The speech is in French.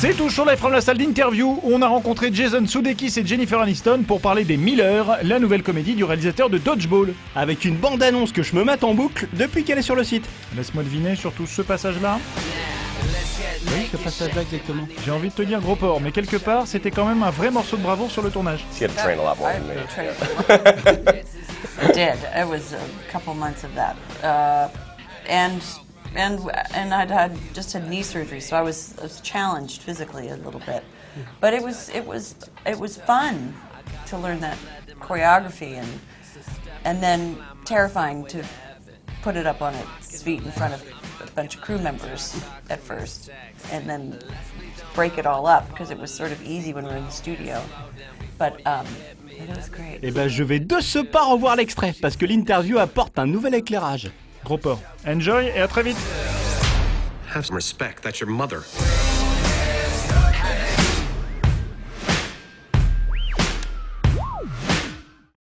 C'est toujours live from la salle d'interview où on a rencontré Jason Sudeikis et Jennifer Aniston pour parler des Miller, la nouvelle comédie du réalisateur de Dodgeball. Avec une bande-annonce que je me mate en boucle depuis qu'elle est sur le site. Laisse-moi deviner surtout ce passage-là. Oui, ce passage-là exactement. J'ai envie de te dire gros porc, mais quelque part, c'était quand même un vrai morceau de bravoure sur le tournage. A lot more than me. I did. It was a couple months of that, uh, and and and I'd had just had knee surgery, so I was, I was challenged physically a little bit. But it was it was it was fun to learn that choreography and and then terrifying to put it up on its feet in front of a bunch of crew members at first, and then break it all up because it was sort of easy when we were in the studio. But um, it was great. Eh ben, je vais de ce pas revoir l'extrait parce que l'interview apporte un nouvel éclairage. Enjoy et à très vite Have some respect. That's your mother.